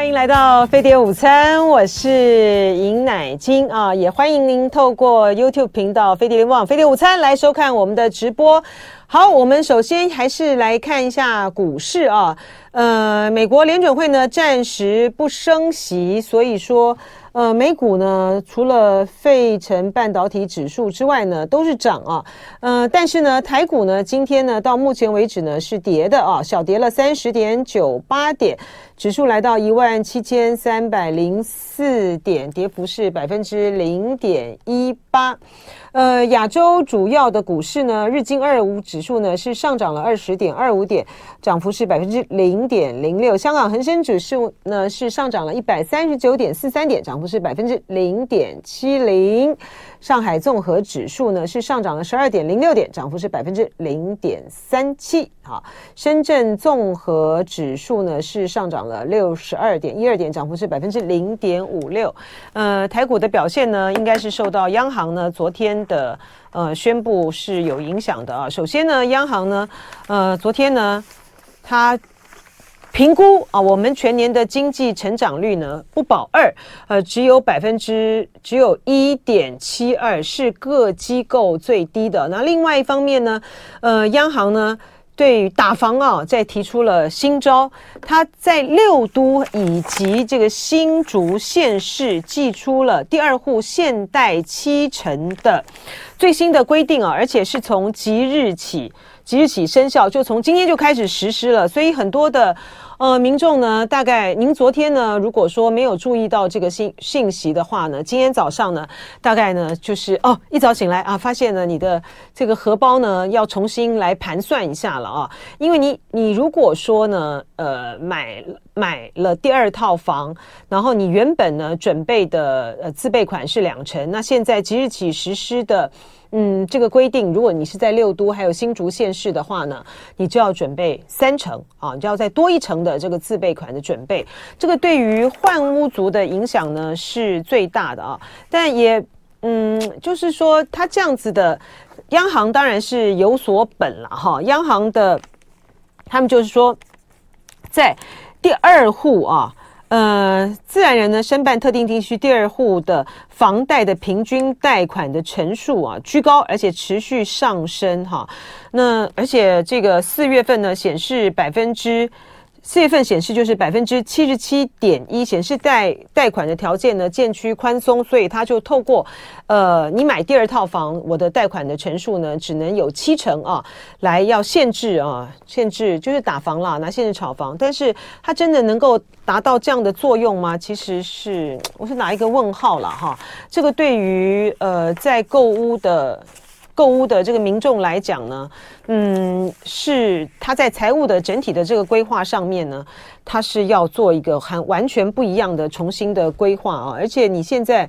欢迎来到飞碟午餐，我是尹乃菁啊，也欢迎您透过 YouTube 频道飞碟联网飞碟午餐来收看我们的直播。好，我们首先还是来看一下股市啊，呃，美国联准会呢暂时不升息，所以说。呃，美股呢，除了费城半导体指数之外呢，都是涨啊。呃，但是呢，台股呢，今天呢，到目前为止呢，是跌的啊，小跌了三十点九八点，指数来到一万七千三百零四点，跌幅是百分之零点一八。呃，亚洲主要的股市呢，日经二五指数呢是上涨了二十点二五点，涨幅是百分之零点零六。香港恒生指数呢是上涨了一百三十九点四三点，涨幅是百分之零点七零。上海综合指数呢是上涨了十二点零六点，涨幅是百分之零点三七。好，深圳综合指数呢是上涨了六十二点一二点，涨幅是百分之零点五六。呃，台股的表现呢，应该是受到央行呢昨天的呃宣布是有影响的啊。首先呢，央行呢，呃，昨天呢，它。评估啊，我们全年的经济成长率呢不保二，呃，只有百分之只有一点七二，是各机构最低的。那另外一方面呢，呃，央行呢对打房啊在提出了新招，他在六都以及这个新竹县市祭出了第二户限贷七成的最新的规定啊，而且是从即日起。即日起生效，就从今天就开始实施了。所以很多的呃民众呢，大概您昨天呢，如果说没有注意到这个信信息的话呢，今天早上呢，大概呢就是哦，一早醒来啊，发现呢你的这个荷包呢要重新来盘算一下了啊，因为你你如果说呢，呃买买了第二套房，然后你原本呢准备的呃自备款是两成，那现在即日起实施的。嗯，这个规定，如果你是在六都还有新竹县市的话呢，你就要准备三成啊，你就要再多一成的这个自备款的准备。这个对于换屋族的影响呢是最大的啊，但也嗯，就是说他这样子的，央行当然是有所本了哈。央行的他们就是说，在第二户啊。呃，自然人呢申办特定地区第二户的房贷的平均贷款的成数啊居高，而且持续上升哈。那而且这个四月份呢显示百分之。四月份显示就是百分之七十七点一，显示贷贷款的条件呢渐趋宽松，所以他就透过，呃，你买第二套房，我的贷款的成数呢只能有七成啊，来要限制啊，限制就是打房啦，拿限制炒房，但是它真的能够达到这样的作用吗？其实是我是拿一个问号了哈，这个对于呃在购屋的。购屋的这个民众来讲呢，嗯，是他在财务的整体的这个规划上面呢，他是要做一个很完全不一样的重新的规划啊。而且你现在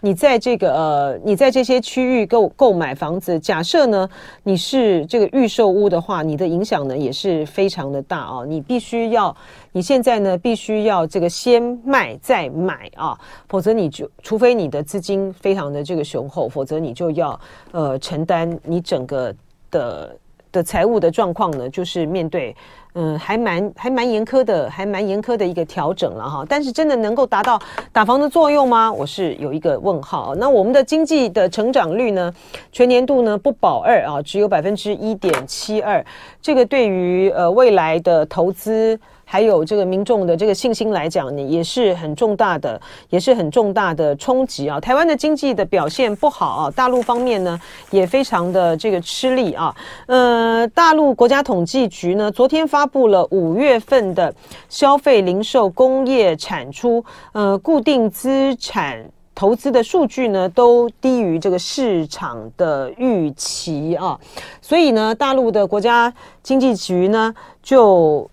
你在这个呃，你在这些区域购购买房子，假设呢你是这个预售屋的话，你的影响呢也是非常的大啊。你必须要。你现在呢，必须要这个先卖再买啊，否则你就除非你的资金非常的这个雄厚，否则你就要呃承担你整个的的财务的状况呢，就是面对嗯还蛮还蛮严苛的，还蛮严苛的一个调整了哈。但是真的能够达到打房的作用吗？我是有一个问号。那我们的经济的成长率呢，全年度呢不保二啊，只有百分之一点七二，这个对于呃未来的投资。还有这个民众的这个信心来讲呢，也是很重大的，也是很重大的冲击啊。台湾的经济的表现不好啊，大陆方面呢也非常的这个吃力啊。呃，大陆国家统计局呢昨天发布了五月份的消费、零售、工业产出、呃固定资产投资的数据呢都低于这个市场的预期啊，所以呢，大陆的国家经济局呢就。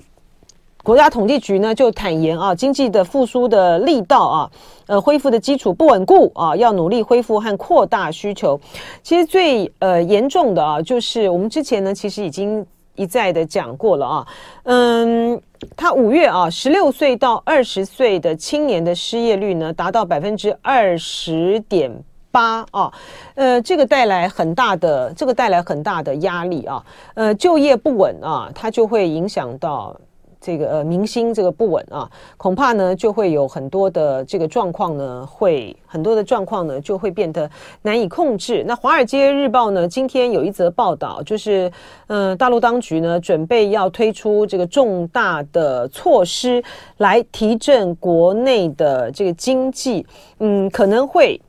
国家统计局呢就坦言啊，经济的复苏的力道啊，呃，恢复的基础不稳固啊，要努力恢复和扩大需求。其实最呃严重的啊，就是我们之前呢其实已经一再的讲过了啊，嗯，他五月啊，十六岁到二十岁的青年的失业率呢达到百分之二十点八啊，呃，这个带来很大的这个带来很大的压力啊，呃，就业不稳啊，它就会影响到。这个呃民心这个不稳啊，恐怕呢就会有很多的这个状况呢，会很多的状况呢就会变得难以控制。那《华尔街日报》呢今天有一则报道，就是嗯、呃，大陆当局呢准备要推出这个重大的措施来提振国内的这个经济，嗯，可能会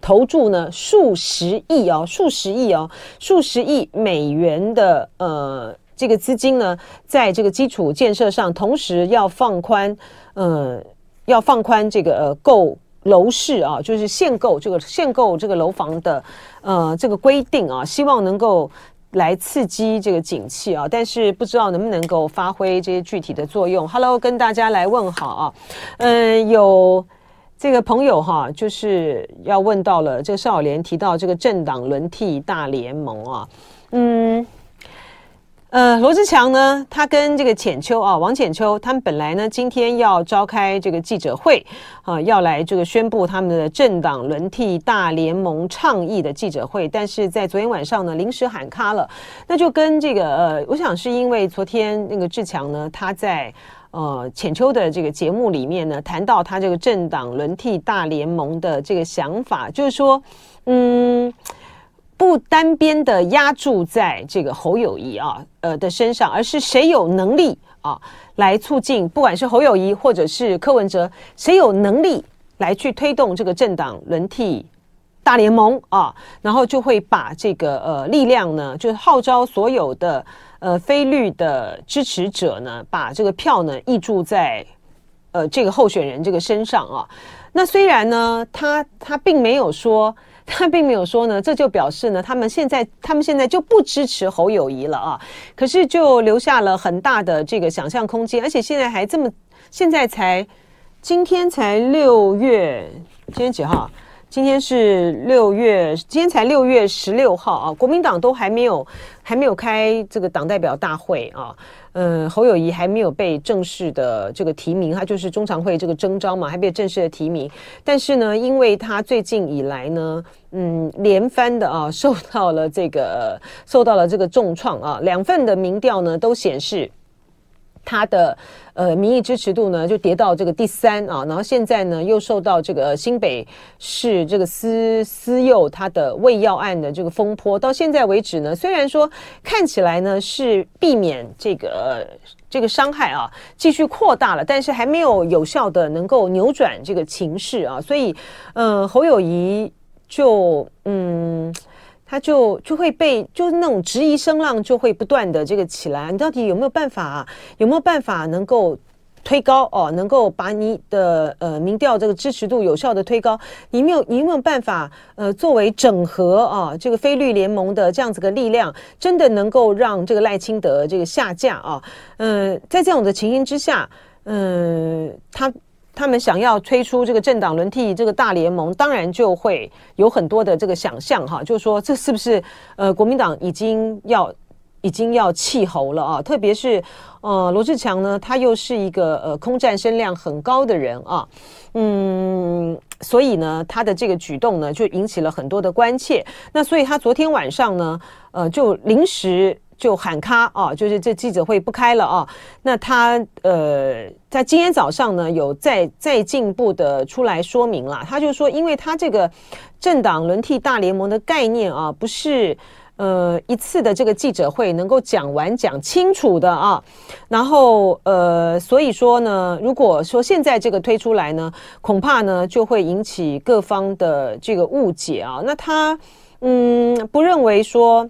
投注呢数十亿哦，数十亿哦，数十亿美元的呃。这个资金呢，在这个基础建设上，同时要放宽，呃，要放宽这个呃购楼市啊，就是限购这个限购这个楼房的呃这个规定啊，希望能够来刺激这个景气啊，但是不知道能不能够发挥这些具体的作用。Hello，跟大家来问好啊，嗯、有这个朋友哈、就是要问到了这个邵友莲提到这个政党轮替大联盟啊，嗯。呃，罗志强呢，他跟这个浅秋啊，王浅秋，他们本来呢今天要召开这个记者会啊，要来这个宣布他们的政党轮替大联盟倡议的记者会，但是在昨天晚上呢临时喊卡了。那就跟这个呃，我想是因为昨天那个志强呢，他在呃浅秋的这个节目里面呢谈到他这个政党轮替大联盟的这个想法，就是说，嗯。不单边的压注在这个侯友谊啊，呃的身上，而是谁有能力啊来促进，不管是侯友谊或者是柯文哲，谁有能力来去推动这个政党轮替大联盟啊，然后就会把这个呃力量呢，就是号召所有的呃非绿的支持者呢，把这个票呢挹注在呃这个候选人这个身上啊。那虽然呢，他他并没有说。他并没有说呢，这就表示呢，他们现在他们现在就不支持侯友谊了啊。可是就留下了很大的这个想象空间，而且现在还这么，现在才今天才六月，今天几号？今天是六月，今天才六月十六号啊。国民党都还没有还没有开这个党代表大会啊。嗯，侯友宜还没有被正式的这个提名，他就是中常会这个征召嘛，还没有正式的提名。但是呢，因为他最近以来呢，嗯，连番的啊，受到了这个受到了这个重创啊，两份的民调呢都显示。他的呃民意支持度呢就跌到这个第三啊，然后现在呢又受到这个新北市这个私私幼他的喂药案的这个风波，到现在为止呢，虽然说看起来呢是避免这个这个伤害啊继续扩大了，但是还没有有效的能够扭转这个情势啊，所以呃侯友谊就嗯。他就就会被就是那种质疑声浪就会不断的这个起来，你到底有没有办法啊？有没有办法能够推高哦？能够把你的呃民调这个支持度有效的推高？你没有你有没有办法呃作为整合啊这个非绿联盟的这样子的力量，真的能够让这个赖清德这个下架啊？嗯、在这种的情形之下，嗯、他。他们想要推出这个政党轮替这个大联盟，当然就会有很多的这个想象哈，就是说这是不是呃国民党已经要已经要弃侯了啊？特别是呃罗志强呢，他又是一个呃空战声量很高的人啊，嗯，所以呢他的这个举动呢就引起了很多的关切。那所以他昨天晚上呢，呃就临时。就喊卡啊，就是这记者会不开了啊。那他呃，在今天早上呢，有再再进一步的出来说明了。他就说，因为他这个政党轮替大联盟的概念啊，不是呃一次的这个记者会能够讲完讲清楚的啊。然后呃，所以说呢，如果说现在这个推出来呢，恐怕呢就会引起各方的这个误解啊。那他嗯，不认为说。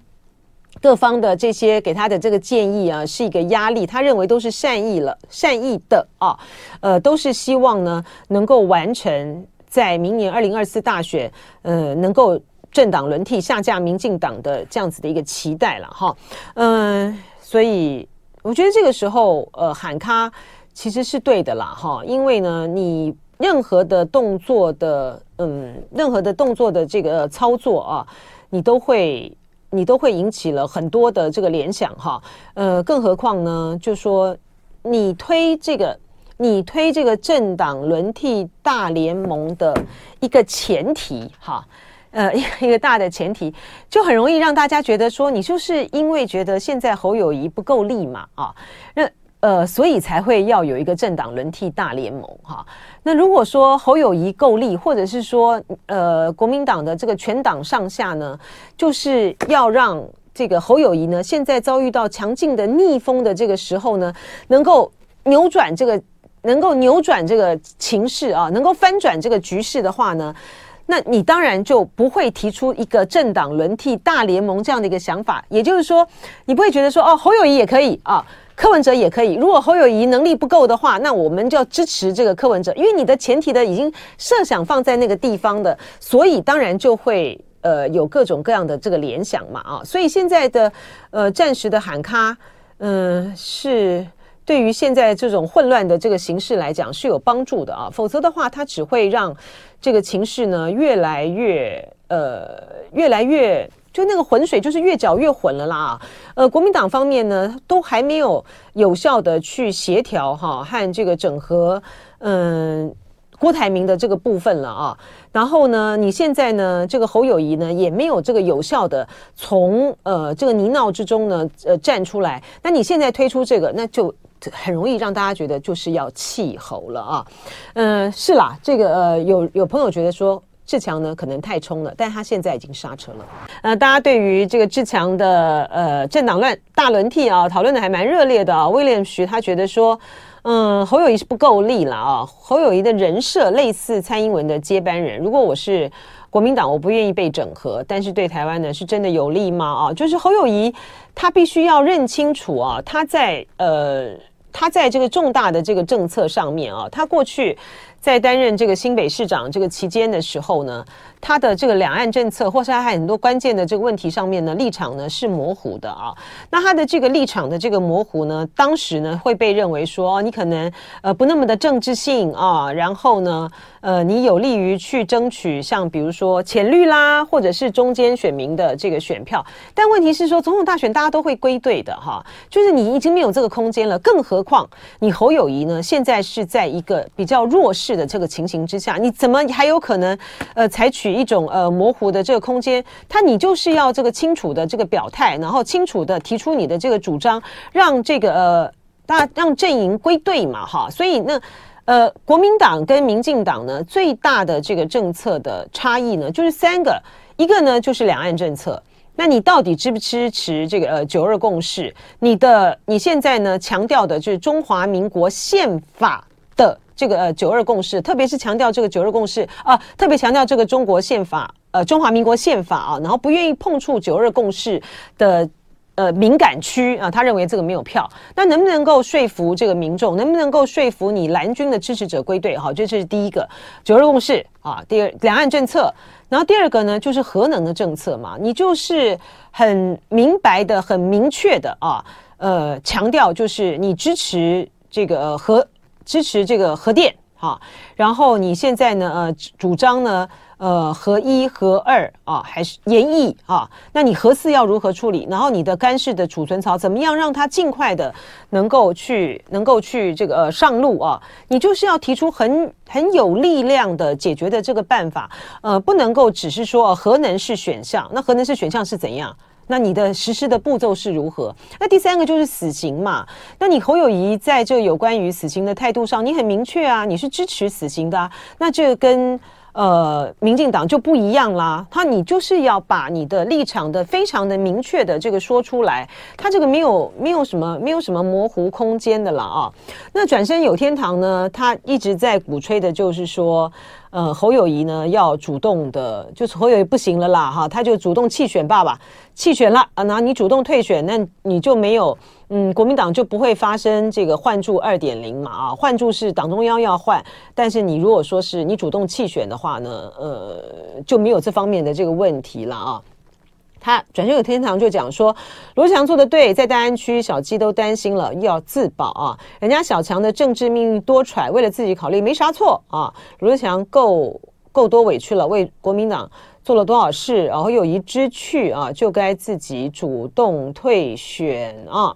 各方的这些给他的这个建议啊，是一个压力。他认为都是善意了，善意的啊，呃，都是希望呢能够完成在明年二零二四大选，呃，能够政党轮替下架民进党的这样子的一个期待了哈。嗯、所以我觉得这个时候呃喊卡其实是对的啦哈，因为呢你任何的动作的嗯任何的动作的这个操作啊，你都会。你都会引起了很多的这个联想哈，呃，更何况呢，就说你推这个，你推这个政党轮替大联盟的一个前提哈，呃，一个大的前提，就很容易让大家觉得说，你就是因为觉得现在侯友谊不够力嘛啊，那。呃，所以才会要有一个政党轮替大联盟哈。那如果说侯友谊够力，或者是说呃国民党的这个全党上下呢，就是要让这个侯友谊呢，现在遭遇到强劲的逆风的这个时候呢，能够扭转这个，能够扭转这个情势啊，能够翻转这个局势的话呢，那你当然就不会提出一个政党轮替大联盟这样的一个想法。也就是说，你不会觉得说哦，侯友谊也可以啊。柯文哲也可以，如果侯友谊能力不够的话，那我们就要支持这个柯文哲，因为你的前提的已经设想放在那个地方的，所以当然就会呃有各种各样的这个联想嘛啊，所以现在的呃暂时的喊卡，嗯、是对于现在这种混乱的这个形势来讲是有帮助的啊，否则的话它只会让这个情势呢越来越呃越来越。就那个浑水，就是越搅越混了啦。呃，国民党方面呢，都还没有有效的去协调哈和这个整合，嗯，郭台铭的这个部分了啊。然后呢，你现在呢，这个侯友谊呢，也没有这个有效的从呃这个泥淖之中呢，呃站出来。那你现在推出这个，那就很容易让大家觉得就是要弃侯了啊。嗯，是啦，这个呃，有有朋友觉得说。志强呢，可能太冲了，但他现在已经刹车了。呃，大家对于这个志强的呃政党乱大轮替啊，讨论的还蛮热烈的啊。威廉徐他觉得说，嗯，侯友宜是不够力了啊。侯友宜的人设类似蔡英文的接班人。如果我是国民党，我不愿意被整合，但是对台湾呢，是真的有利吗？啊，就是侯友宜他必须要认清楚啊，他在呃他在这个重大的这个政策上面啊，他过去。在担任这个新北市长这个期间的时候呢，他的这个两岸政策，或是他还很多关键的这个问题上面呢，立场呢是模糊的啊。那他的这个立场的这个模糊呢，当时呢会被认为说，哦，你可能呃不那么的政治性啊，然后呢，呃，你有利于去争取像比如说浅绿啦，或者是中间选民的这个选票。但问题是说，总统大选大家都会归队的哈，就是你已经没有这个空间了。更何况你侯友谊呢，现在是在一个比较弱势的这个情形之下，你怎么还有可能呃采取一种呃模糊的这个空间？他你就是要这个清楚的这个表态，然后清楚的提出你的这个主张，让这个呃大让阵营归队嘛哈。所以那呃国民党跟民进党呢最大的这个政策的差异呢就是三个，一个呢就是两岸政策。那你到底支不支持这个呃九二共识？你的你现在呢强调的就是中华民国宪法的。这个呃九二共识，特别是强调这个九二共识啊，特别强调这个中国宪法，呃中华民国宪法啊，然后不愿意碰触九二共识的呃敏感区啊，他认为这个没有票，那能不能够说服这个民众，能不能够说服你蓝军的支持者归队？好，这是第一个九二共识啊，第二两岸政策，然后第二个呢就是核能的政策嘛，你就是很明白的、很明确的啊，呃强调就是你支持这个核。支持这个核电，哈，然后你现在呢，呃，主张呢，呃，核一、核二啊，还是延役啊？那你核四要如何处理？然后你的干式的储存槽怎么样让它尽快的能够去，能够去这个上路啊？你就是要提出很很有力量的解决的这个办法，呃，不能够只是说核能是选项，那核能是选项是怎样？那你的实施的步骤是如何？那第三个就是死刑嘛。那你侯友谊在这有关于死刑的态度上，你很明确啊，你是支持死刑的啊。那这跟呃民进党就不一样啦。他你就是要把你的立场的非常的明确的这个说出来，他这个没有没有什么没有什么模糊空间的了啊。那转身有天堂呢，他一直在鼓吹的就是说。呃，侯友谊呢要主动的，就是侯友谊不行了啦，哈，他就主动弃选爸爸，弃选了啊，那你主动退选，那你就没有，嗯，国民党就不会发生这个换柱二点零嘛，啊，换柱是党中央要换，但是你如果说是你主动弃选的话呢，呃，就没有这方面的这个问题了啊。他转身有天堂就讲说，罗强做的对，在大安区小鸡都担心了，要自保啊。人家小强的政治命运多舛，为了自己考虑没啥错啊。罗强够够多委屈了，为国民党做了多少事，然后有一知趣啊，就该自己主动退选啊。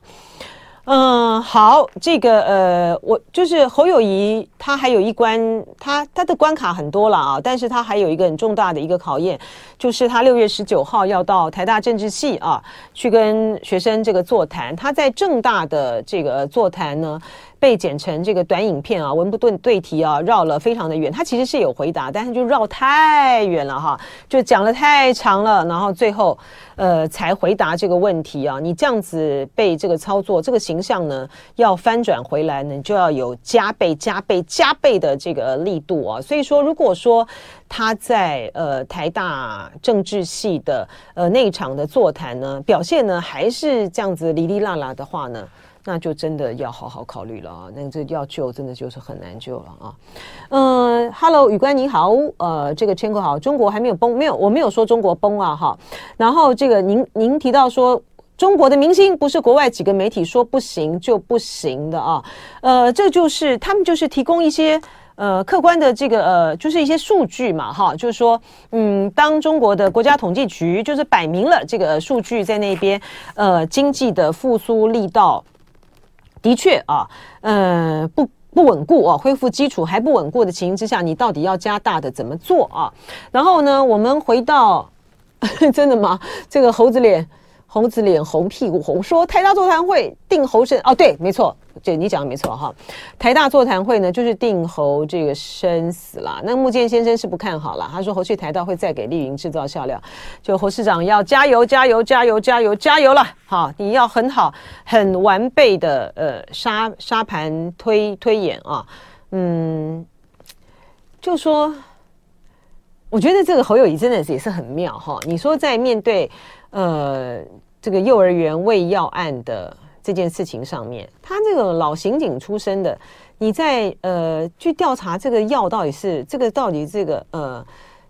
嗯，好，这个呃，我就是侯友谊，他还有一关，他他的关卡很多了啊，但是他还有一个很重大的一个考验，就是他六月十九号要到台大政治系啊去跟学生这个座谈，他在政大的这个座谈呢。被剪成这个短影片啊，文不对对题啊，绕了非常的远。他其实是有回答，但是就绕太远了哈，就讲了太长了，然后最后呃才回答这个问题啊。你这样子被这个操作，这个形象呢要翻转回来呢，就要有加倍、加倍、加倍的这个力度啊。所以说，如果说他在呃台大政治系的呃那场的座谈呢，表现呢还是这样子哩哩啦啦的话呢，那就真的要好好考虑了啊！那这要救，真的就是很难救了啊。嗯，Hello，宇官你好，呃，这个千口好，中国还没有崩，没有，我没有说中国崩啊哈。然后这个您您提到说中国的明星不是国外几个媒体说不行就不行的啊，呃，这就是他们就是提供一些呃客观的这个呃就是一些数据嘛哈，就是说嗯，当中国的国家统计局就是摆明了这个数据在那边呃经济的复苏力道。的确啊，呃，不不稳固啊，恢复基础还不稳固的情形之下，你到底要加大的怎么做啊？然后呢，我们回到，真的吗？这个猴子脸。猴子脸红屁股红，说台大座谈会定侯生哦，对，没错，对，你讲的没错哈。台大座谈会呢，就是定侯这个生死啦。那木健先生是不看好了，他说侯去台大会再给丽云制造笑料。就侯市长要加油，加油，加油，加油，加油了。好，你要很好、很完备的呃沙沙盘推推演啊。嗯，就说，我觉得这个侯友宜真的是也是很妙哈。你说在面对。呃，这个幼儿园喂药案的这件事情上面，他这个老刑警出身的，你在呃去调查这个药到底是这个到底这个呃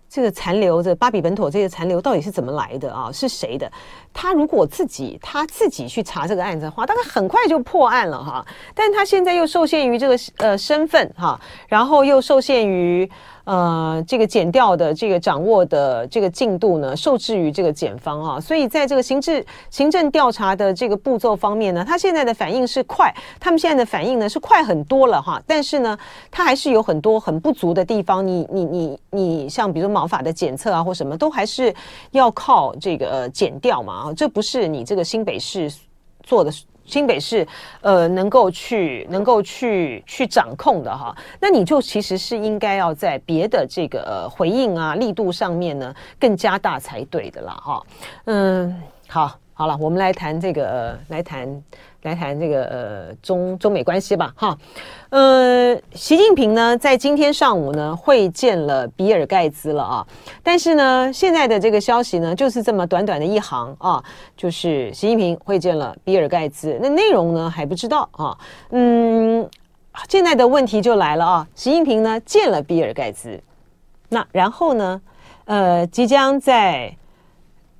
这个残留着巴比本妥这些残留到底是怎么来的啊？是谁的？他如果自己他自己去查这个案子的话，大概很快就破案了哈。但他现在又受限于这个呃身份哈，然后又受限于。呃，这个检调的这个掌握的这个进度呢，受制于这个检方啊，所以在这个行政行政调查的这个步骤方面呢，他现在的反应是快，他们现在的反应呢是快很多了哈，但是呢，他还是有很多很不足的地方，你你你你像比如毛发的检测啊或什么，都还是要靠这个检调嘛啊，这不是你这个新北市做的。新北市，呃，能够去能够去去掌控的哈，那你就其实是应该要在别的这个回应啊力度上面呢更加大才对的啦哈。嗯，好，好了，我们来谈这个，来谈。来谈这个呃中中美关系吧哈，呃，习近平呢在今天上午呢会见了比尔盖茨了啊，但是呢现在的这个消息呢就是这么短短的一行啊，就是习近平会见了比尔盖茨，那内容呢还不知道啊，嗯，现在的问题就来了啊，习近平呢见了比尔盖茨，那然后呢，呃，即将在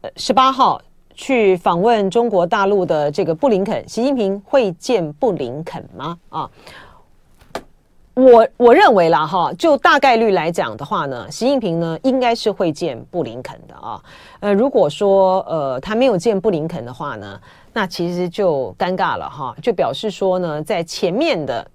呃十八号。去访问中国大陆的这个布林肯，习近平会见布林肯吗？啊，我我认为啦哈，就大概率来讲的话呢，习近平呢应该是会见布林肯的啊。呃，如果说呃他没有见布林肯的话呢，那其实就尴尬了哈，就表示说呢，在前面的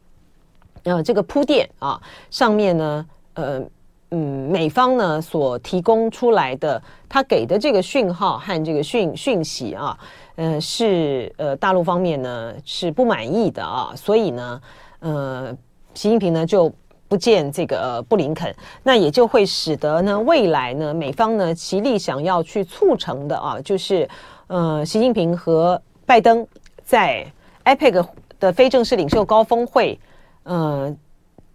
呃这个铺垫啊上面呢，呃。嗯，美方呢所提供出来的，他给的这个讯号和这个讯讯息啊，呃，是呃大陆方面呢是不满意的啊，所以呢，呃，习近平呢就不见这个、布林肯，那也就会使得呢未来呢美方呢极力想要去促成的啊，就是呃习近平和拜登在 APEC 的非正式领袖高峰会，呃。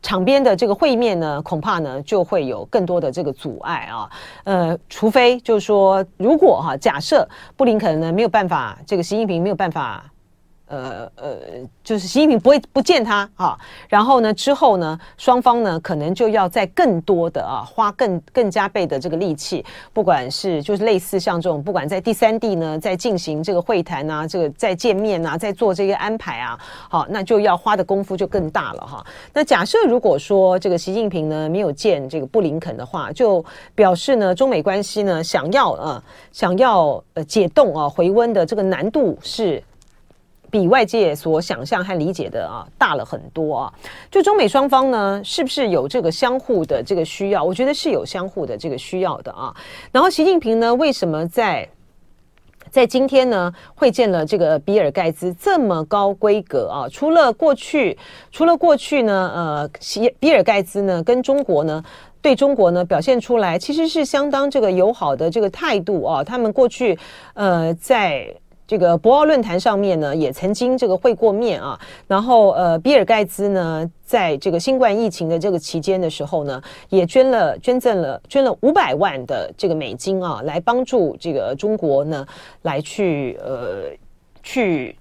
场边的这个会面呢，恐怕呢就会有更多的这个阻碍啊，呃，除非就是说，如果哈、假设布林肯呢没有办法，这个习近平没有办法。呃呃，就是习近平不会不见他啊，然后呢之后呢，双方呢可能就要在更多的啊，花更更加倍的这个力气，不管是就是类似像这种，不管在第三地呢，在进行这个会谈啊，这个在见面啊，在做这些安排啊，好，那就要花的功夫就更大了哈。那假设如果说这个习近平呢没有见这个布林肯的话，就表示呢中美关系呢想要呃想要呃解冻啊回温的这个难度是。比外界所想象和理解的啊大了很多啊。就中美双方呢，是不是有这个相互的这个需要？我觉得是有相互的这个需要的啊。然后习近平呢，为什么在在今天呢会见了这个比尔盖茨这么高规格啊？除了过去，除了过去呢，呃，比尔盖茨呢跟中国呢。对中国呢表现出来其实是相当这个友好的这个态度啊，他们过去呃在这个博鳌论坛上面呢也曾经这个会过面啊，然后呃比尔盖茨呢在这个新冠疫情的这个期间的时候呢也捐了捐赠了捐了五百万的这个美金啊来帮助这个中国呢来去呃去。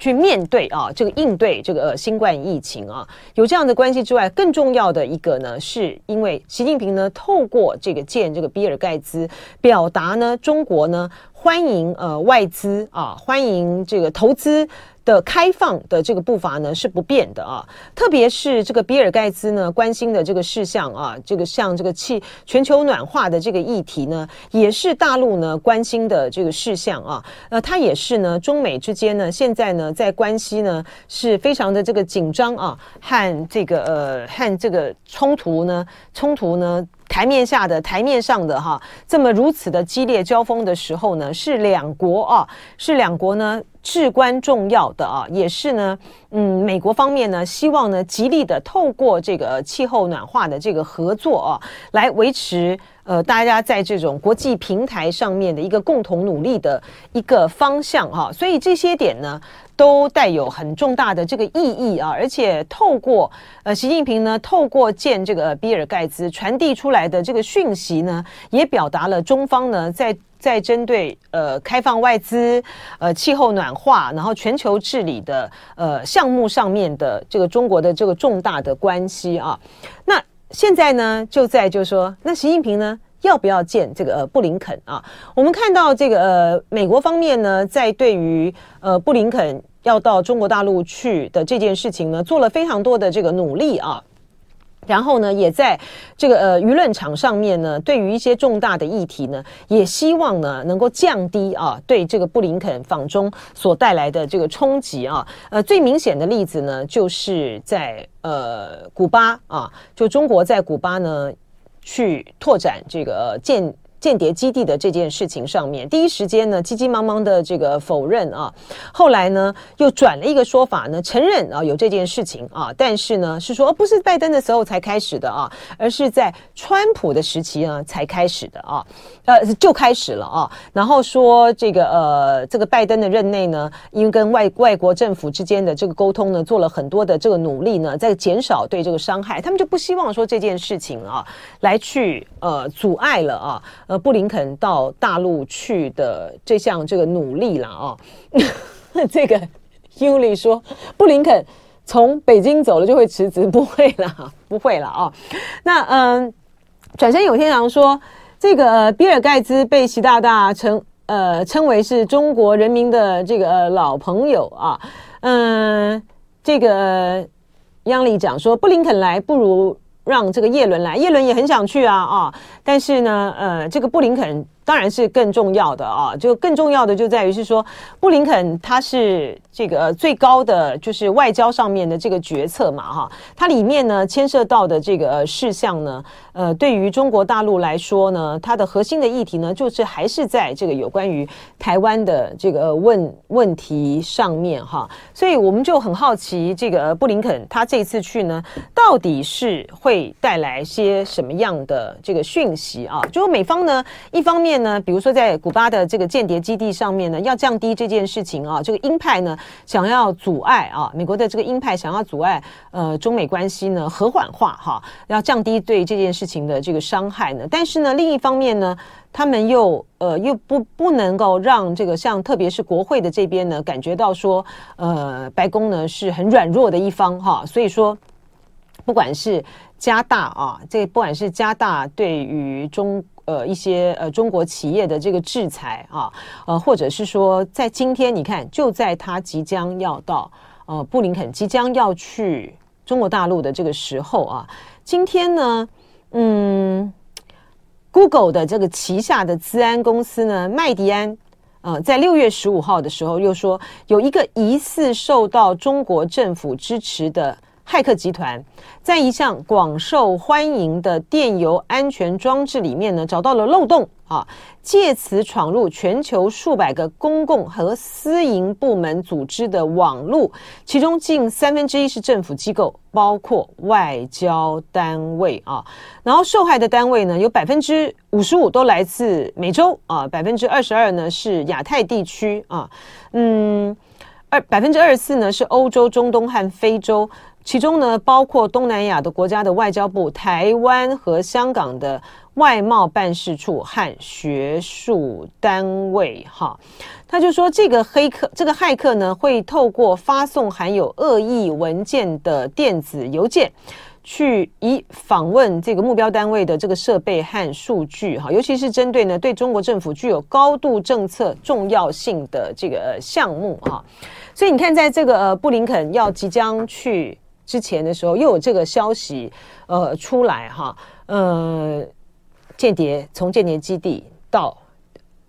去面对啊，这个应对这个呃新冠疫情啊，有这样的关系之外，更重要的一个呢，是因为习近平呢透过这个见这个比尔盖茨，表达呢中国呢欢迎呃外资啊，欢迎这个投资。的开放的这个步伐呢是不变的啊，特别是这个比尔盖茨呢关心的这个事项啊，这个像这个气全球暖化的这个议题呢，也是大陆呢关心的这个事项啊，呃，它也是呢中美之间呢现在呢在关系呢是非常的这个紧张啊，和这个呃和这个冲突呢冲突呢。台面下的、台面上的哈，这么如此的激烈交锋的时候呢，是两国啊，是两国呢至关重要的啊，也是呢，嗯，美国方面呢希望呢极力的透过这个气候暖化的这个合作啊，来维持呃大家在这种国际平台上面的一个共同努力的一个方向哈，所以这些点呢。都带有很重大的这个意义啊，而且透过呃习近平呢，透过见这个比尔盖茨传递出来的这个讯息呢，也表达了中方呢在在针对呃开放外资、呃气候暖化，然后全球治理的呃项目上面的这个中国的这个重大的关系啊。那现在呢，就在就说，那习近平呢要不要见这个呃布林肯啊？我们看到这个呃美国方面呢，在对于呃布林肯。要到中国大陆去的这件事情呢，做了非常多的这个努力啊，然后呢，也在这个呃舆论场上面呢，对于一些重大的议题呢，也希望呢能够降低啊对这个布林肯访中所带来的这个冲击啊。呃，最明显的例子呢，就是在呃古巴啊，就中国在古巴呢去拓展这个建。间谍基地的这件事情上面，第一时间呢，急急忙忙的这个否认啊，后来呢，又转了一个说法呢，承认啊有这件事情啊，但是呢，是说不是拜登的时候才开始的啊，而是在川普的时期呢才开始的啊，呃，就开始了啊，然后说这个呃，这个拜登的任内呢，因为跟外外国政府之间的这个沟通呢，做了很多的这个努力呢，在减少对这个伤害，他们就不希望说这件事情啊，来去呃阻碍了啊。呃，布林肯到大陆去的这项这个努力了啊，这个尤里说，布林肯从北京走了就会辞职，不会了，不会了啊。那嗯，转身有天长说，这个比尔盖茨被习大大称呃称为是中国人民的这个老朋友啊，嗯，这个央里讲说，布林肯来不如。让这个叶伦来，叶伦也很想去啊啊！但是呢，呃，这个布林肯。当然是更重要的啊，就更重要的就在于是说，布林肯他是这个最高的就是外交上面的这个决策嘛哈，它里面呢牵涉到的这个事项呢，呃，对于中国大陆来说呢，它的核心的议题呢，就是还是在这个有关于台湾的这个问问题上面哈，所以我们就很好奇，这个布林肯他这次去呢，到底是会带来些什么样的这个讯息啊？就美方呢，一方面。呢，比如说在古巴的这个间谍基地上面呢，要降低这件事情啊，这个鹰派呢想要阻碍啊，美国的这个鹰派想要阻碍呃中美关系呢和缓化哈，要降低对这件事情的这个伤害呢，但是呢另一方面呢，他们又呃又不不能够让这个像特别是国会的这边呢感觉到说呃白宫呢是很软弱的一方哈，所以说不管是加大啊，这不管是加大对于中。呃，一些呃中国企业的这个制裁啊，呃，或者是说，在今天你看，就在他即将要到呃布林肯即将要去中国大陆的这个时候啊，今天呢，嗯，Google 的这个旗下的资安公司呢，麦迪安。呃，在六月十五号的时候又说，有一个疑似受到中国政府支持的。骇客集团在一项广受欢迎的电邮安全装置里面呢，找到了漏洞啊，借此闯入全球数百个公共和私营部门组织的网络，其中近三分之一是政府机构，包括外交单位啊。然后受害的单位呢，有百分之五十五都来自美洲啊，百分之二十二呢是亚太地区啊，嗯，二百分之二十四呢是欧洲、中东和非洲。其中呢，包括东南亚的国家的外交部、台湾和香港的外贸办事处和学术单位。哈，他就说，这个黑客，这个骇客呢，会透过发送含有恶意文件的电子邮件，去以访问这个目标单位的这个设备和数据。哈，尤其是针对呢，对中国政府具有高度政策重要性的这个项目。哈，所以你看，在这个呃，布林肯要即将去。之前的时候又有这个消息，呃，出来哈，呃，间谍从间谍基地到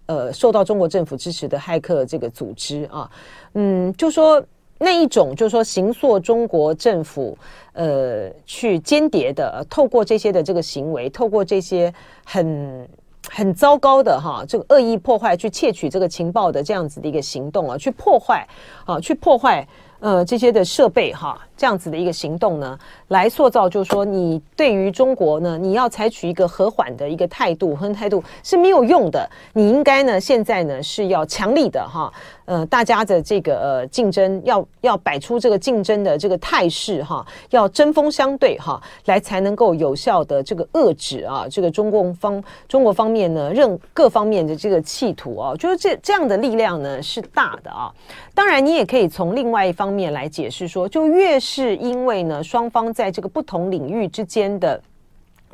呃受到中国政府支持的骇客这个组织啊，嗯，就说那一种就是说形塑中国政府呃去间谍的，透过这些的这个行为，透过这些很很糟糕的哈，这个恶意破坏去窃取这个情报的这样子的一个行动啊，去破坏啊，去破坏呃这些的设备哈。这样子的一个行动呢，来塑造，就是说，你对于中国呢，你要采取一个和缓的一个态度和态度是没有用的。你应该呢，现在呢是要强力的哈，呃，大家的这个呃竞争要要摆出这个竞争的这个态势哈，要针锋相对哈，来才能够有效的这个遏制啊，这个中共方中国方面呢，任各方面的这个企图啊，就是这这样的力量呢是大的啊。当然，你也可以从另外一方面来解释说，就越是是因为呢，双方在这个不同领域之间的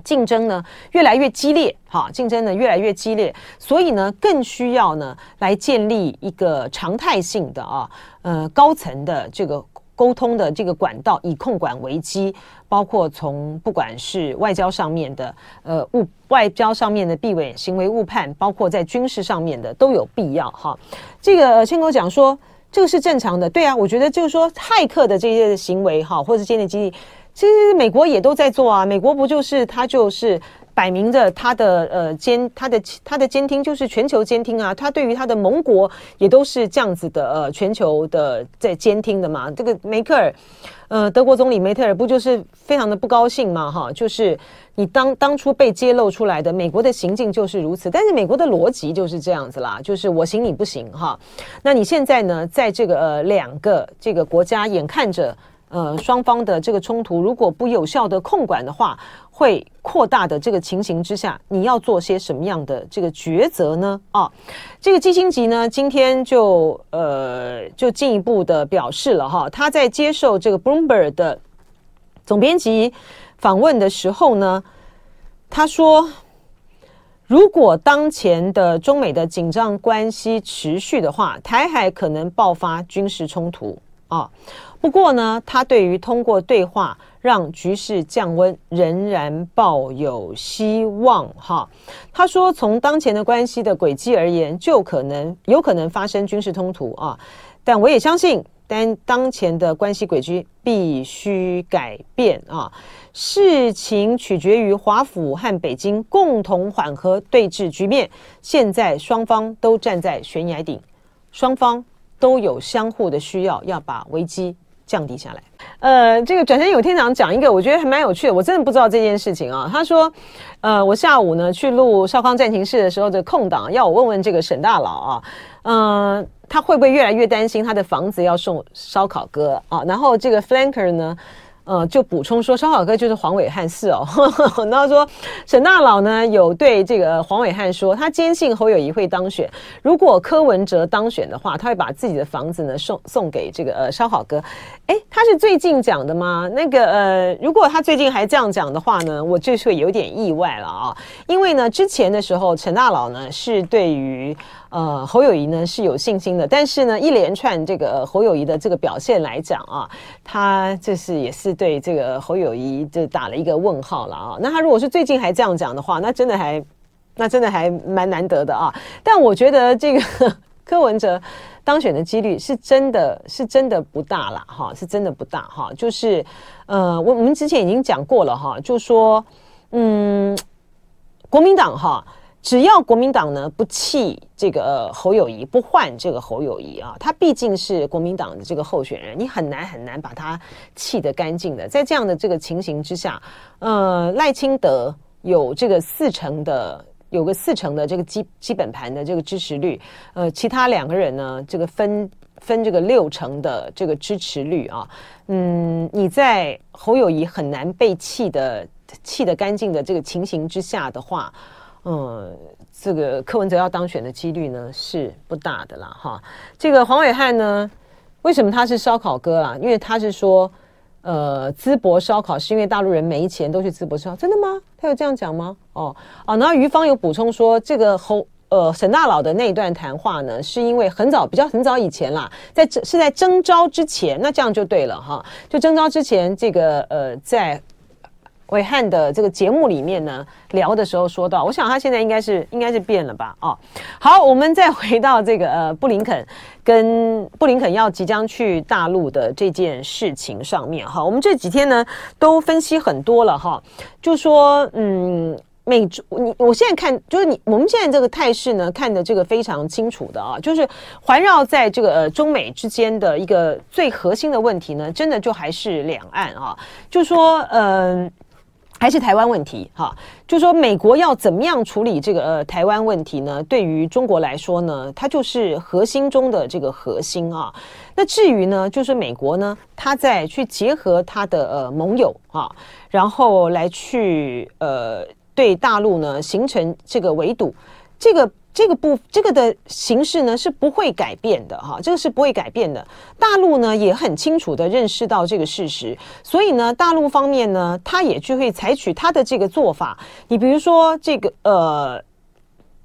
竞争呢越来越激烈，哈，竞争呢越来越激烈，所以呢更需要呢来建立一个常态性的啊，呃高层的这个沟通的这个管道，以控管危机，包括从不管是外交上面的呃误外交上面的避伪行为误判，包括在军事上面的都有必要哈。这个先跟我讲说。这个是正常的，对啊，我觉得就是说，骇客的这些行为哈，或者是间谍基地，其实美国也都在做啊。美国不就是他就是摆明着他的呃监他的他的监听就是全球监听啊，他对于他的盟国也都是这样子的呃全球的在监听的嘛。这个梅克尔，呃，德国总理梅特尔不就是非常的不高兴嘛哈，就是。你当当初被揭露出来的美国的行径就是如此，但是美国的逻辑就是这样子啦，就是我行你不行哈。那你现在呢，在这个呃两个这个国家眼看着呃双方的这个冲突如果不有效的控管的话，会扩大的这个情形之下，你要做些什么样的这个抉择呢？啊，这个基辛格呢今天就呃就进一步的表示了哈，他在接受这个 Bloomberg 的总编辑。访问的时候呢，他说：“如果当前的中美的紧张关系持续的话，台海可能爆发军事冲突啊。不过呢，他对于通过对话让局势降温仍然抱有希望。哈，他说，从当前的关系的轨迹而言，就可能有可能发生军事冲突啊。但我也相信。”但当前的关系轨迹必须改变啊！事情取决于华府和北京共同缓和对峙局面。现在双方都站在悬崖顶，双方都有相互的需要，要把危机降低下来。呃，这个转身有天长讲一个，我觉得还蛮有趣的。我真的不知道这件事情啊。他说，呃，我下午呢去录少康战情室的时候，的空档要我问问这个沈大佬啊，嗯、他会不会越来越担心他的房子要送烧烤哥啊？然后这个 Flanker 呢？呃，就补充说，烧烤哥就是黄伟汉是哦。然后说，沈大佬呢有对这个黄伟汉说，他坚信侯友宜会当选。如果柯文哲当选的话，他会把自己的房子呢送送给这个呃烧烤哥。诶，他是最近讲的吗？那个呃，如果他最近还这样讲的话呢，我就是会有点意外了啊。因为呢，之前的时候，陈大佬呢是对于呃侯友宜呢是有信心的，但是呢，一连串这个侯友谊的这个表现来讲啊，他这是也是。对这个侯友谊就打了一个问号了啊！那他如果是最近还这样讲的话，那真的还那真的还蛮难得的啊！但我觉得这个柯文哲当选的几率是真的是真的不大了哈，是真的不大哈。就是呃，我我们之前已经讲过了哈，就说嗯，国民党哈。只要国民党呢不弃这个侯友谊，不换这个侯友谊啊，他毕竟是国民党的这个候选人，你很难很难把他弃得干净的。在这样的这个情形之下，呃，赖清德有这个四成的，有个四成的这个基基本盘的这个支持率，呃，其他两个人呢，这个分分这个六成的这个支持率啊，嗯，你在侯友谊很难被弃的弃得干净的这个情形之下的话。嗯，这个柯文哲要当选的几率呢是不大的啦，哈。这个黄伟汉呢，为什么他是烧烤哥啊？因为他是说，呃，淄博烧烤是因为大陆人没钱都去淄博烧，真的吗？他有这样讲吗？哦，啊，然后于芳有补充说，这个侯呃沈大佬的那一段谈话呢，是因为很早比较很早以前啦，在是在征召之前，那这样就对了哈，就征召之前这个呃在。暐瀚的这个节目里面呢，聊的时候说到，我想他现在应该是应该是变了吧？哦，好，我们再回到这个呃布林肯跟布林肯要即将去大陆的这件事情上面哈，我们这几天呢都分析很多了哈，就说嗯，美中你我现在看就是你我们现在这个态势呢看的这个非常清楚的啊，就是环绕在这个呃中美之间的一个最核心的问题呢，真的就还是两岸啊，就说嗯。还是台湾问题哈，就说美国要怎么样处理这个呃台湾问题呢？对于中国来说呢，它就是核心中的这个核心啊。那至于呢，就是美国呢，它在去结合它的呃盟友啊，然后来去呃对大陆呢形成这个围堵，这个。这个不，这个的形式呢是不会改变的哈，这个是不会改变的。大陆呢也很清楚的认识到这个事实，所以呢，大陆方面呢，他也就会采取他的这个做法。你比如说这个呃，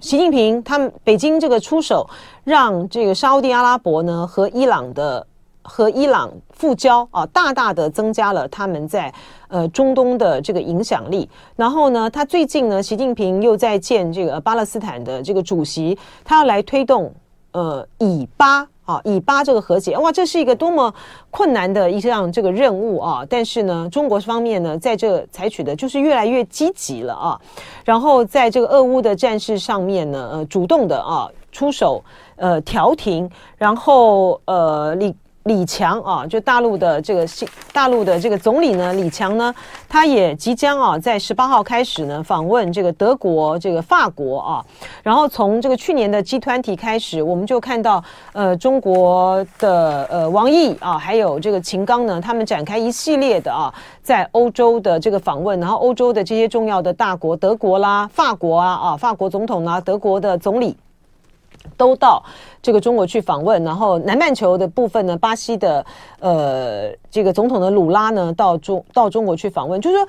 习近平他们北京这个出手，让这个沙地阿拉伯呢和伊朗的。和伊朗复交啊，大大的增加了他们在呃中东的这个影响力。然后呢，他最近呢，习近平又在见这个巴勒斯坦的这个主席，他要来推动呃以巴啊，以巴这个和解。哇，这是一个多么困难的一项这个任务啊！但是呢，中国方面呢，在这采取的就是越来越积极了啊。然后在这个俄乌的战事上面呢，呃，主动的啊出手呃调停，然后呃李。李强啊，就大陆的这个新大陆的这个总理呢，李强呢，他也即将啊，在十八号开始呢，访问这个德国、这个法国啊。然后从这个去年的 G20 开始，我们就看到呃，中国的呃王毅啊，还有这个秦刚呢，他们展开一系列的啊，在欧洲的这个访问。然后欧洲的这些重要的大国，德国啦、法国啊啊，法国总统啊，德国的总理。都到这个中国去访问，然后南半球的部分呢，巴西的呃这个总统的鲁拉呢，到中到中国去访问，就是说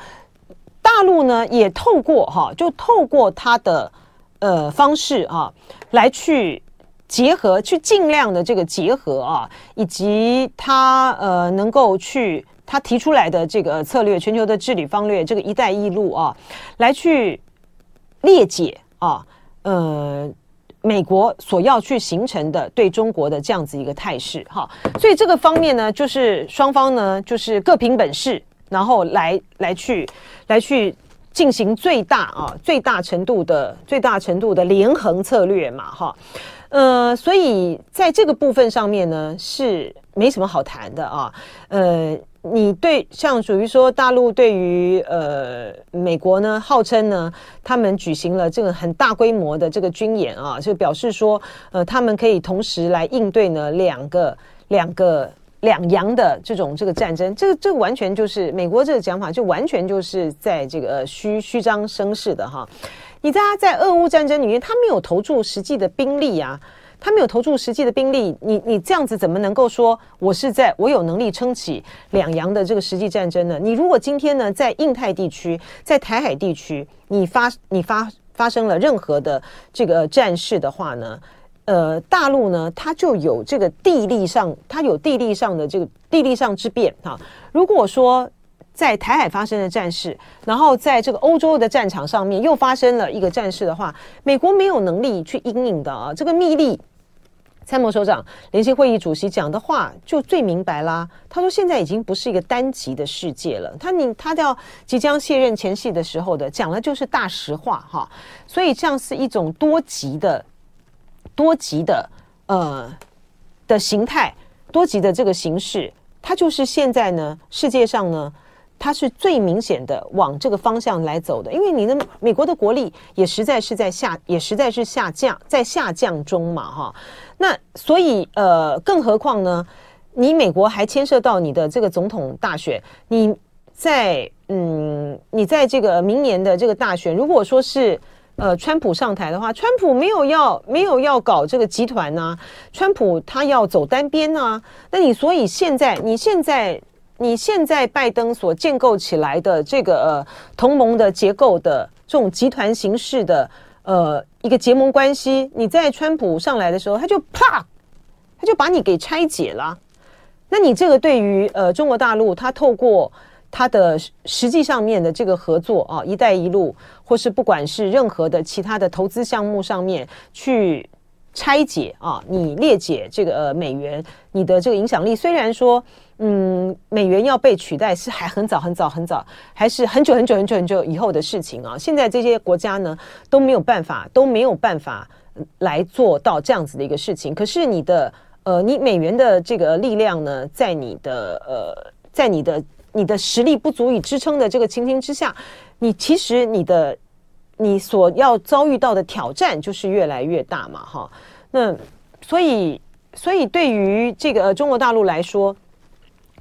大陆呢也透过哈，就透过他的呃方式啊，来去结合，去尽量的这个结合啊，以及他呃能够去他提出来的这个策略，全球的治理方略，这个“一带一路”啊，来去裂解啊，呃。美国所要去形成的对中国的这样子一个态势，哈，所以这个方面呢，就是双方呢，就是各凭本事，然后来来去来去进行最大啊最大程度的最大程度的连横策略嘛，哈，呃，所以在这个部分上面呢，是没什么好谈的啊，呃。你对像属于说大陆对于呃美国呢，号称呢他们举行了这个很大规模的这个军演啊，就表示说呃他们可以同时来应对呢两个两个两洋的这种这个战争，这个这个完全就是美国这个讲法，就完全就是在这个虚虚张声势的哈。你在他在俄乌战争里面，他没有投注实际的兵力啊。他没有投注实际的兵力，你你这样子怎么能够说我是在我有能力撑起两洋的这个实际战争呢？你如果今天呢在印太地区，在台海地区，你发你发发生了任何的这个战事的话呢，呃，大陆呢它就有这个地利上，它有地利上的这个地利上之变哈。如果说在台海发生的战事，然后在这个欧洲的战场上面又发生了一个战事的话，美国没有能力去因应的啊，这个密利。参谋首长联席会议主席讲的话就最明白啦。他说现在已经不是一个单极的世界了。他你他要即将卸任前夕的时候的讲的就是大实话哈。所以这样是一种多极的多极的呃的形态，多极的这个形式，它就是现在呢世界上呢。它是最明显的往这个方向来走的，因为你的美国的国力也实在是在下，也实在是下降，在下降中嘛，哈。那所以呃，更何况呢，你美国还牵涉到你的这个总统大选，你在嗯，你在这个明年的这个大选，如果说是呃，川普上台的话，川普没有要没有要搞这个集团呐，川普他要走单边啊，那你所以现在你现在。你现在拜登所建构起来的这个呃同盟的结构的这种集团形式的呃一个结盟关系，你在川普上来的时候，他就啪，他就把你给拆解了。那你这个对于呃中国大陆，他透过他的实际上面的这个合作啊，“一带一路”或是不管是任何的其他的投资项目上面去拆解啊，你裂解这个呃美元，你的这个影响力虽然说。嗯，美元要被取代是还很早很早很早，还是很久很久很久很久以后的事情啊！现在这些国家呢都没有办法都没有办法来做到这样子的一个事情。可是你的呃，你美元的这个力量呢，在你的呃，在你的你的实力不足以支撑的这个情形之下，你其实你的你所要遭遇到的挑战就是越来越大嘛，哈。那所以所以对于这个中国大陆来说。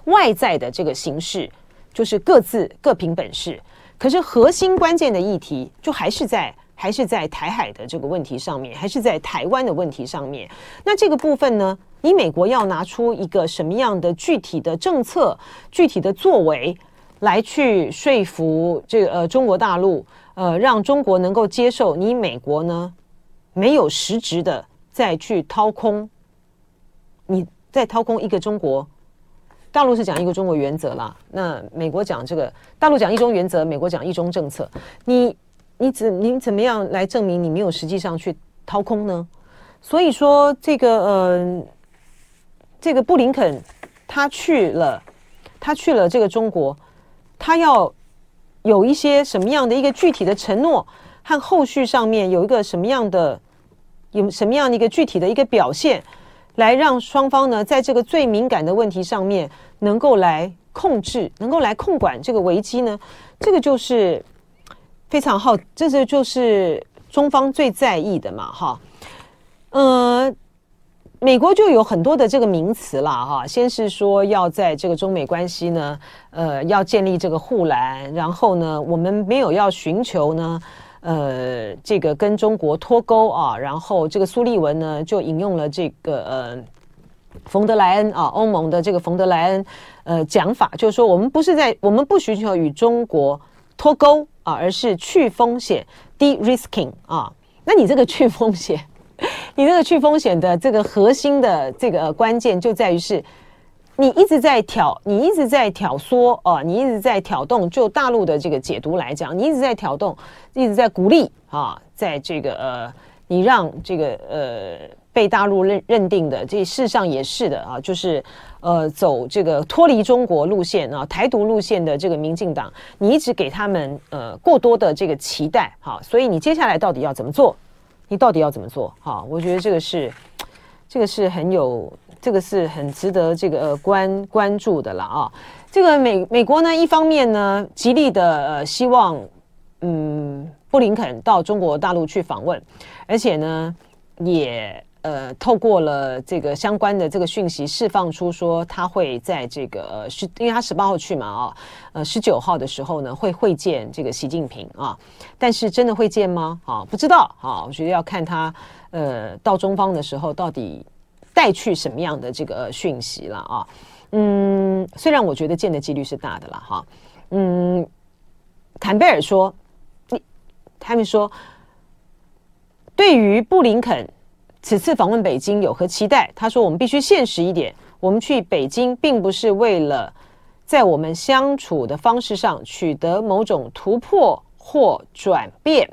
外在的这个形式就是各自各凭本事，可是核心关键的议题就还是在还是在台海的这个问题上面，还是在台湾的问题上面。那这个部分呢，你美国要拿出一个什么样的具体的政策、具体的作为来去说服这个呃中国大陆，呃，让中国能够接受你美国呢没有实质的再去掏空，你再掏空一个中国。大陆是讲一个中国原则啦，那美国讲这个，大陆讲一中原则，美国讲一中政策。你你怎你怎么样来证明你没有实际上去掏空呢？所以说这个呃，这个布林肯他去了，他去了这个中国，他要有一些什么样的一个具体的承诺和后续上面有一个什么样的有什么样的一个具体的一个表现。来让双方呢，在这个最敏感的问题上面，能够来控制，能够来控管这个危机呢，这个就是非常好，这是就是中方最在意的嘛，哈，呃，美国就有很多的这个名词啦，哈，先是说要在这个中美关系呢，呃，要建立这个护栏，然后呢，我们没有要寻求呢。呃，这个跟中国脱钩啊，然后这个苏利文呢就引用了这个呃冯德莱恩啊，欧盟的这个冯德莱恩呃讲法，就是说我们不是在我们不寻求与中国脱钩啊，而是去风险 de-risking 啊。那你这个去风险，你这个去风险的这个核心的这个关键就在于是。你一直在挑，你一直在挑唆啊、你一直在挑动。就大陆的这个解读来讲，你一直在挑动，一直在鼓励啊，在这个呃，你让这个呃被大陆认认定的，这事实上也是的啊，就是呃走这个脱离中国路线啊，台独路线的这个民进党，你一直给他们呃过多的这个期待，哈、所以你接下来到底要怎么做？你到底要怎么做？哈、我觉得这个是这个是很有。这个是很值得这个关关注的了啊！这个美美国呢，一方面呢，极力的呃希望嗯布林肯到中国大陆去访问，而且呢也呃透过了这个相关的这个讯息释放出说他会在这个十，因为他十八号去嘛啊，呃十九号的时候呢会会见这个习近平啊，但是真的会见吗？啊，不知道啊，我觉得要看他呃到中方的时候到底。带去什么样的这个讯息了啊？嗯，虽然我觉得见的几率是大的了哈。嗯，坎贝尔说，你他们说，对于布林肯此次访问北京有何期待？他说，我们必须现实一点，我们去北京并不是为了在我们相处的方式上取得某种突破或转变。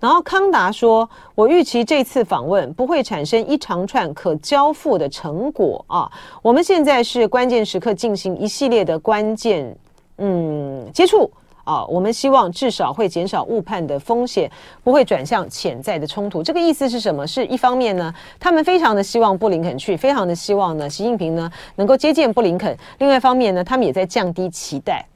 然后康达说：“我预期这次访问不会产生一长串可交付的成果啊。我们现在是关键时刻进行一系列的关键嗯接触。”啊，我们希望至少会减少误判的风险，不会转向潜在的冲突。这个意思是什么？是一方面呢，他们非常的希望布林肯去，非常的希望呢，习近平呢能够接见布林肯。另外一方面呢，他们也在降低期待，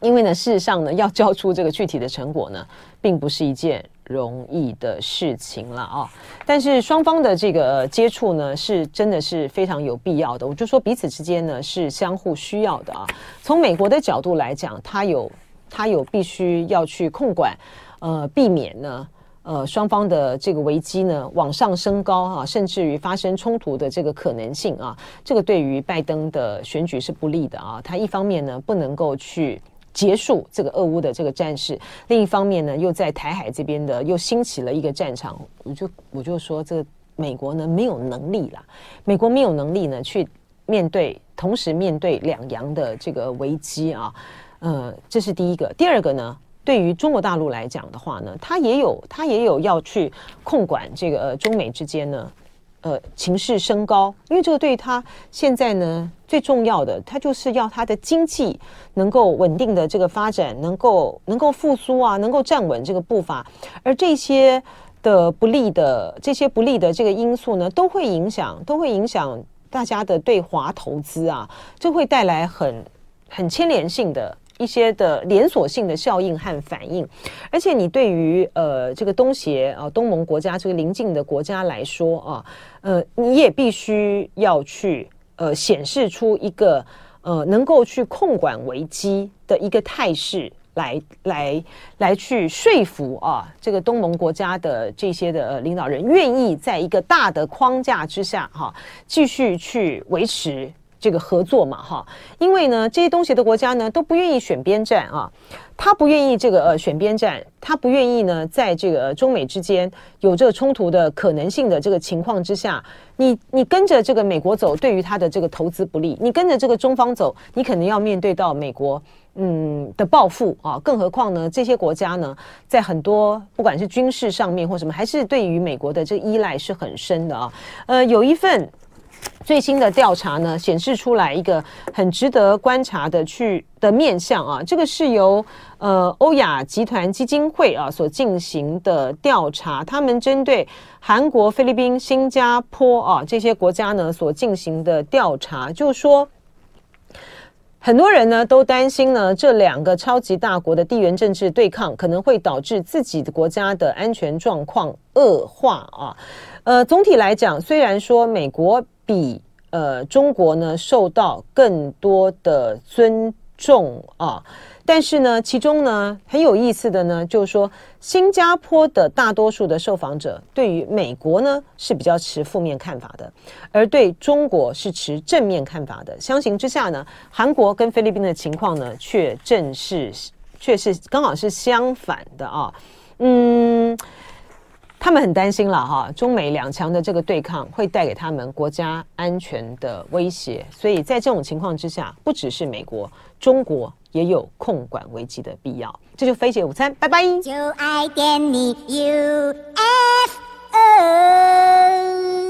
因为呢，事实上呢，要交出这个具体的成果呢，并不是一件容易的事情了啊。但是双方的这个接触呢，是真的是非常有必要的。我就说彼此之间呢是相互需要的啊。从美国的角度来讲，他有。他有必须要去控管，呃，避免呢，呃，双方的这个危机呢往上升高啊，甚至于发生冲突的这个可能性啊，这个对于拜登的选举是不利的啊。他一方面呢不能够去结束这个俄乌的这个战事，另一方面呢又在台海这边的又兴起了一个战场，我就我就说这个美国呢没有能力啦，美国没有能力呢去面对同时面对两洋的这个危机啊。呃，这是第一个。第二个呢，对于中国大陆来讲的话呢，他也有他也有要去控管这个中美之间呢，呃情势升高，因为这个对他现在呢最重要的，他就是要他的经济能够稳定的这个发展，能够能够复苏啊，能够站稳这个步伐，而这些的不利的这些不利的这个因素呢，都会影响都会影响大家的对华投资啊，这会带来很很牵连性的。一些的连锁性的效应和反应，而且你对于呃这个东协啊东盟国家这个邻近的国家来说啊，呃你也必须要去呃显示出一个呃能够去控管危机的一个态势来来来去说服啊这个东盟国家的这些的领导人愿意在一个大的框架之下哈继续去维持。这个合作嘛，哈，因为呢，这些东西的国家呢都不愿意选边站啊，他不愿意这个呃选边站，他不愿意呢，在这个中美之间有这个冲突的可能性的这个情况之下，你你跟着这个美国走，对于他的这个投资不利；你跟着这个中方走，你可能要面对到美国嗯的报复啊。更何况呢，这些国家呢，在很多不管是军事上面或什么，还是对于美国的这个依赖是很深的啊。呃，有一份。最新的调查呢，显示出来一个很值得观察的去的面向啊，这个是由呃欧亚集团基金会啊所进行的调查，他们针对韩国、菲律宾、新加坡啊这些国家呢所进行的调查，就是说很多人呢都担心呢这两个超级大国的地缘政治对抗可能会导致自己的国家的安全状况恶化啊。呃，总体来讲，虽然说美国。比呃中国呢受到更多的尊重啊，但是呢，其中呢很有意思的呢，就是说新加坡的大多数的受访者对于美国呢是比较持负面看法的，而对中国是持正面看法的。相形之下呢，韩国跟菲律宾的情况呢却正是却是刚好是相反的啊，嗯。他们很担心了哈，中美两强的这个对抗会带给他们国家安全的威胁，所以在这种情况之下，不只是美国，中国也有控管危机的必要。这就飞姐午餐，拜拜。就爱点你。U, F, o